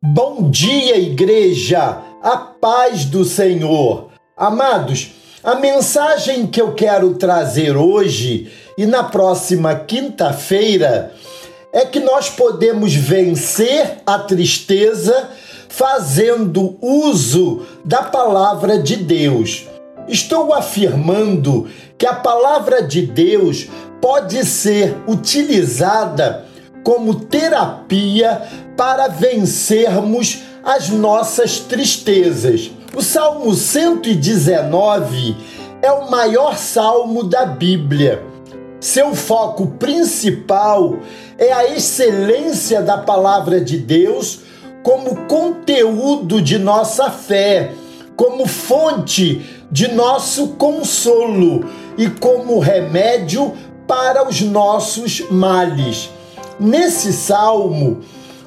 Bom dia, igreja! A paz do Senhor! Amados, a mensagem que eu quero trazer hoje e na próxima quinta-feira é que nós podemos vencer a tristeza fazendo uso da palavra de Deus. Estou afirmando que a palavra de Deus pode ser utilizada como terapia para vencermos as nossas tristezas. O Salmo 119 é o maior salmo da Bíblia. Seu foco principal é a excelência da palavra de Deus como conteúdo de nossa fé, como fonte de nosso consolo e como remédio para os nossos males. Nesse salmo,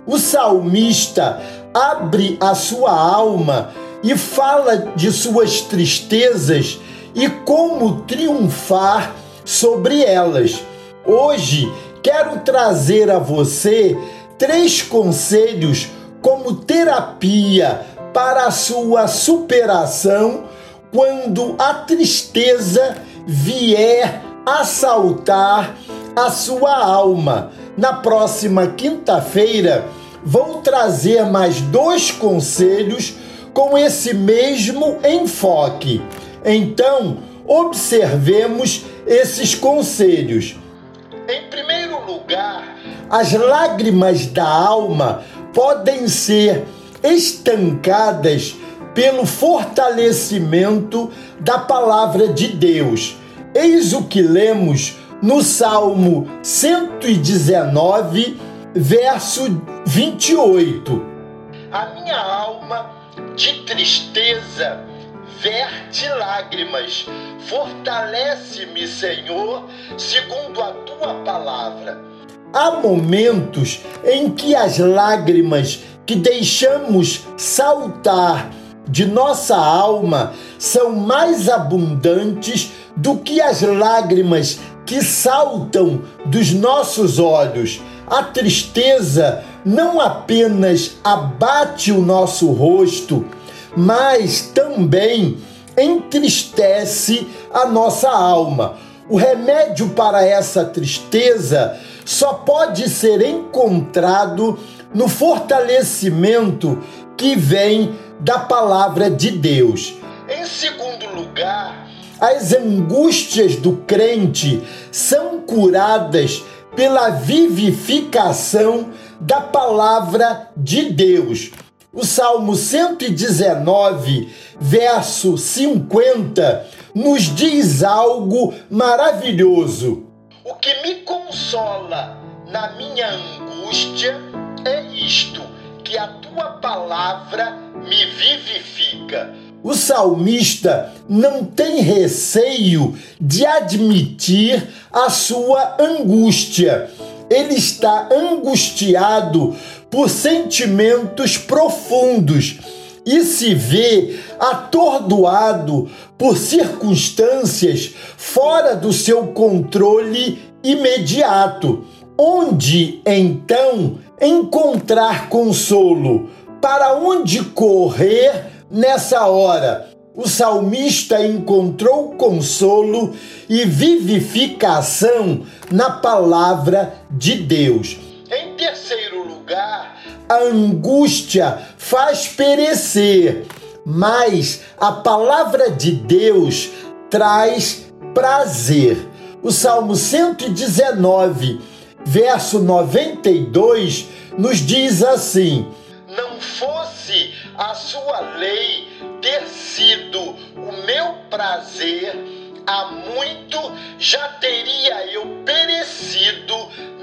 o salmista abre a sua alma e fala de suas tristezas e como triunfar sobre elas. Hoje quero trazer a você três conselhos como terapia para a sua superação quando a tristeza vier assaltar a sua alma. Na próxima quinta-feira, vou trazer mais dois conselhos com esse mesmo enfoque. Então, observemos esses conselhos. Em primeiro lugar, as lágrimas da alma podem ser estancadas pelo fortalecimento da palavra de Deus. Eis o que lemos no Salmo 119, verso 28. A minha alma de tristeza verte lágrimas. Fortalece-me, Senhor, segundo a tua palavra. Há momentos em que as lágrimas que deixamos saltar de nossa alma são mais abundantes do que as lágrimas que saltam dos nossos olhos. A tristeza não apenas abate o nosso rosto, mas também entristece a nossa alma. O remédio para essa tristeza só pode ser encontrado no fortalecimento que vem da palavra de Deus. Em segundo lugar, as angústias do crente são curadas pela vivificação da palavra de Deus. O Salmo 119, verso 50, nos diz algo maravilhoso. O que me consola na minha angústia é isto, que a tua palavra me vivifica. O salmista não tem receio de admitir a sua angústia. Ele está angustiado por sentimentos profundos e se vê atordoado por circunstâncias fora do seu controle imediato. Onde então encontrar consolo? Para onde correr Nessa hora, o salmista encontrou consolo e vivificação na palavra de Deus. Em terceiro lugar, a angústia faz perecer, mas a palavra de Deus traz prazer. O Salmo 119, verso 92, nos diz assim: a sua lei ter sido o meu prazer, há muito já teria eu perecido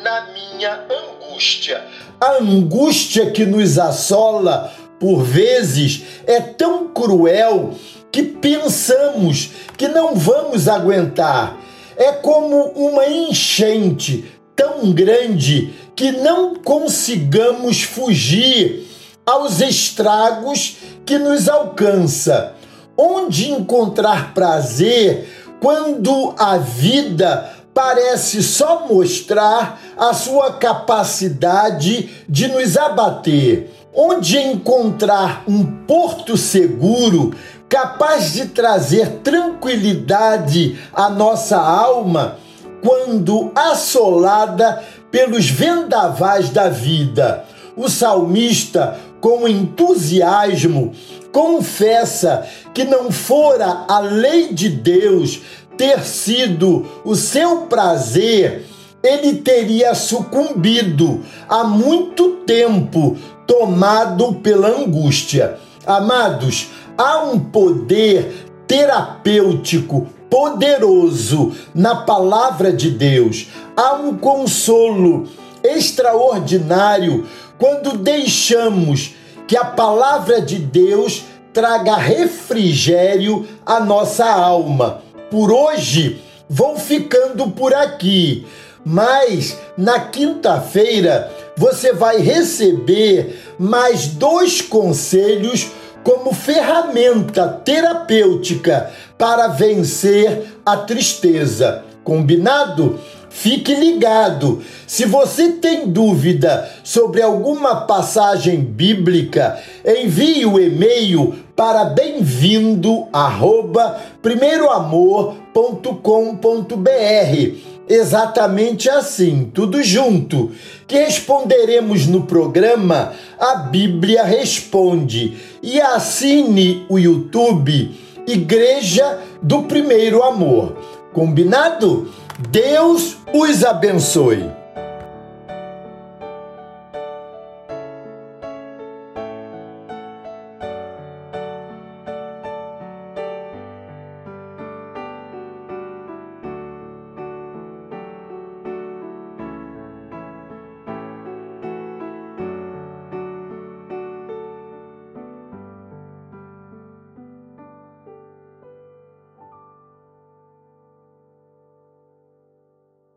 na minha angústia. A angústia que nos assola, por vezes, é tão cruel que pensamos que não vamos aguentar. É como uma enchente tão grande que não consigamos fugir aos estragos que nos alcança. Onde encontrar prazer quando a vida parece só mostrar a sua capacidade de nos abater? onde encontrar um porto seguro capaz de trazer tranquilidade à nossa alma quando assolada pelos vendavais da vida. O salmista, com entusiasmo, confessa que não fora a lei de Deus ter sido o seu prazer, ele teria sucumbido há muito tempo, tomado pela angústia. Amados, há um poder terapêutico poderoso na palavra de Deus. Há um consolo extraordinário quando deixamos que a palavra de Deus traga refrigério à nossa alma. Por hoje, vou ficando por aqui, mas na quinta-feira você vai receber mais dois conselhos como ferramenta terapêutica para vencer a tristeza. Combinado? Fique ligado. Se você tem dúvida sobre alguma passagem bíblica, envie o e-mail para bem-vindo primeiroamor.com.br. Exatamente assim, tudo junto, que responderemos no programa A Bíblia Responde. E assine o YouTube Igreja do Primeiro Amor. Combinado? Deus os abençoe.